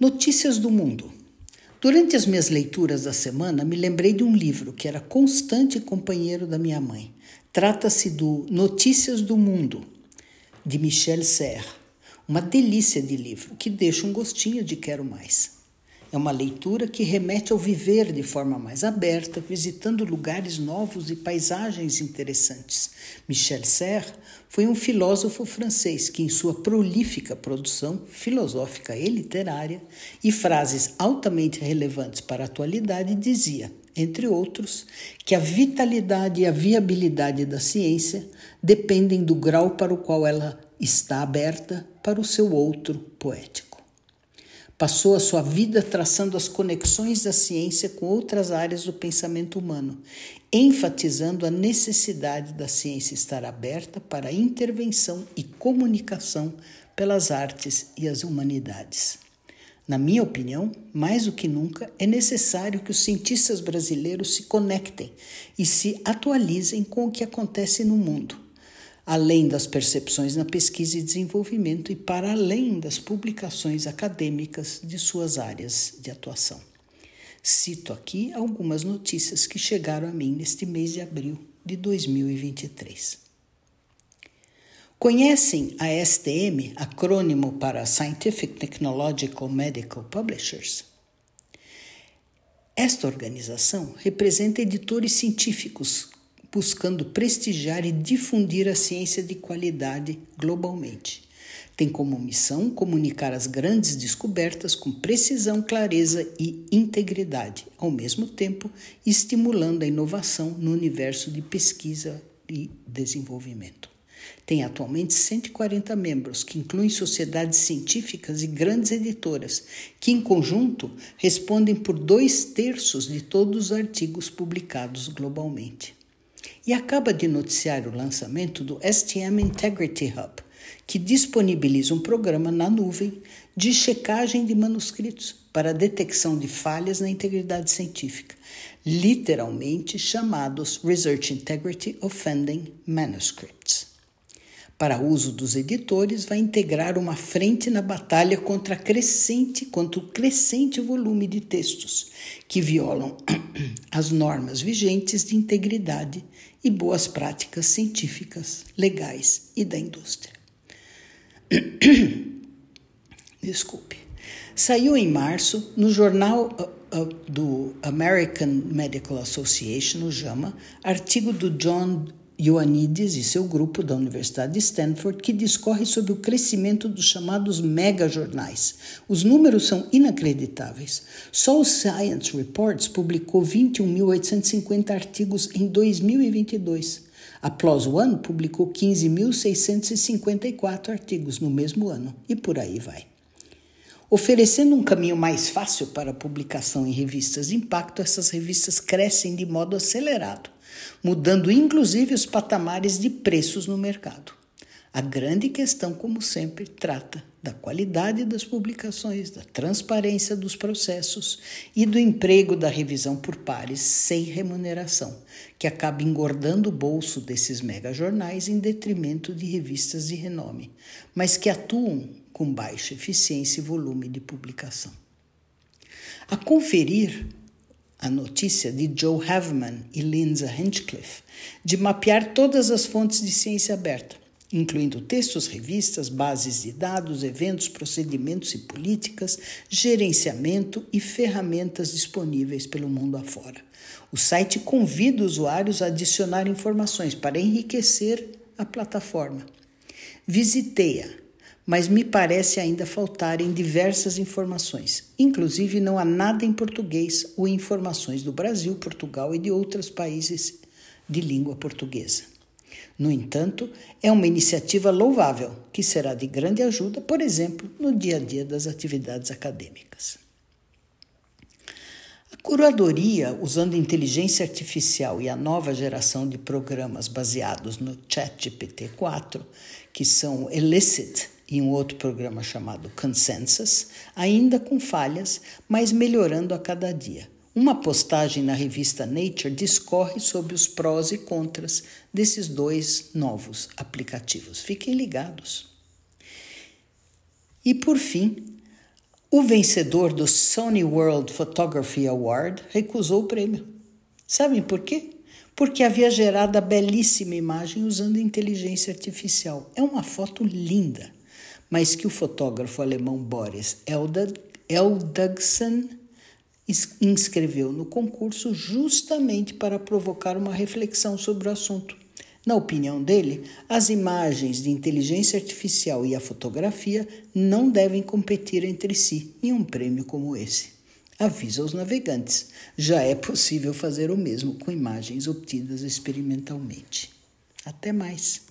Notícias do Mundo. Durante as minhas leituras da semana, me lembrei de um livro que era constante companheiro da minha mãe. Trata-se do Notícias do Mundo, de Michel Serres. Uma delícia de livro que deixa um gostinho de quero mais. É uma leitura que remete ao viver de forma mais aberta, visitando lugares novos e paisagens interessantes. Michel Serres foi um filósofo francês que, em sua prolífica produção filosófica e literária e frases altamente relevantes para a atualidade, dizia, entre outros, que a vitalidade e a viabilidade da ciência dependem do grau para o qual ela está aberta para o seu outro poético. Passou a sua vida traçando as conexões da ciência com outras áreas do pensamento humano, enfatizando a necessidade da ciência estar aberta para intervenção e comunicação pelas artes e as humanidades. Na minha opinião, mais do que nunca, é necessário que os cientistas brasileiros se conectem e se atualizem com o que acontece no mundo além das percepções na pesquisa e desenvolvimento e para além das publicações acadêmicas de suas áreas de atuação. Cito aqui algumas notícias que chegaram a mim neste mês de abril de 2023. Conhecem a STM, acrônimo para Scientific Technological Medical Publishers? Esta organização representa editores científicos buscando prestigiar e difundir a ciência de qualidade globalmente. Tem como missão comunicar as grandes descobertas com precisão, clareza e integridade, ao mesmo tempo estimulando a inovação no universo de pesquisa e desenvolvimento. Tem atualmente 140 membros, que incluem sociedades científicas e grandes editoras, que, em conjunto, respondem por dois terços de todos os artigos publicados globalmente e acaba de noticiar o lançamento do STM Integrity Hub, que disponibiliza um programa na nuvem de checagem de manuscritos para detecção de falhas na integridade científica, literalmente chamados Research Integrity Offending Manuscripts. Para uso dos editores, vai integrar uma frente na batalha contra, crescente, contra o crescente volume de textos que violam as normas vigentes de integridade e boas práticas científicas, legais e da indústria. Desculpe. Saiu em março no jornal uh, uh, do American Medical Association, o JAMA, artigo do John Ioannidis e seu grupo da Universidade de Stanford, que discorre sobre o crescimento dos chamados megajornais. Os números são inacreditáveis. Só o Science Reports publicou 21.850 artigos em 2022. A PLOS ONE publicou 15.654 artigos no mesmo ano, e por aí vai. Oferecendo um caminho mais fácil para publicação em revistas de impacto, essas revistas crescem de modo acelerado mudando inclusive os patamares de preços no mercado. A grande questão, como sempre, trata da qualidade das publicações, da transparência dos processos e do emprego da revisão por pares sem remuneração, que acaba engordando o bolso desses megajornais em detrimento de revistas de renome, mas que atuam com baixa eficiência e volume de publicação. A conferir a notícia de Joe Haveman e Lindsay Hinchcliffe de mapear todas as fontes de ciência aberta, incluindo textos, revistas, bases de dados, eventos, procedimentos e políticas, gerenciamento e ferramentas disponíveis pelo mundo afora. O site convida usuários a adicionar informações para enriquecer a plataforma. Visiteia mas me parece ainda faltarem diversas informações. Inclusive, não há nada em português ou informações do Brasil, Portugal e de outros países de língua portuguesa. No entanto, é uma iniciativa louvável que será de grande ajuda, por exemplo, no dia a dia das atividades acadêmicas. A curadoria, usando inteligência artificial e a nova geração de programas baseados no ChatGPT-4, que são Elicit e um outro programa chamado Consensus, ainda com falhas, mas melhorando a cada dia. Uma postagem na revista Nature discorre sobre os prós e contras desses dois novos aplicativos. Fiquem ligados. E por fim, O vencedor do Sony World Photography Award recusou o prêmio. Sabem por quê? Porque havia gerado a belíssima imagem usando inteligência artificial. É uma foto linda, mas que o fotógrafo alemão Boris Eldagsen inscreveu no concurso justamente para provocar uma reflexão sobre o assunto. Na opinião dele, as imagens de inteligência artificial e a fotografia não devem competir entre si em um prêmio como esse. Avisa aos navegantes: já é possível fazer o mesmo com imagens obtidas experimentalmente. Até mais!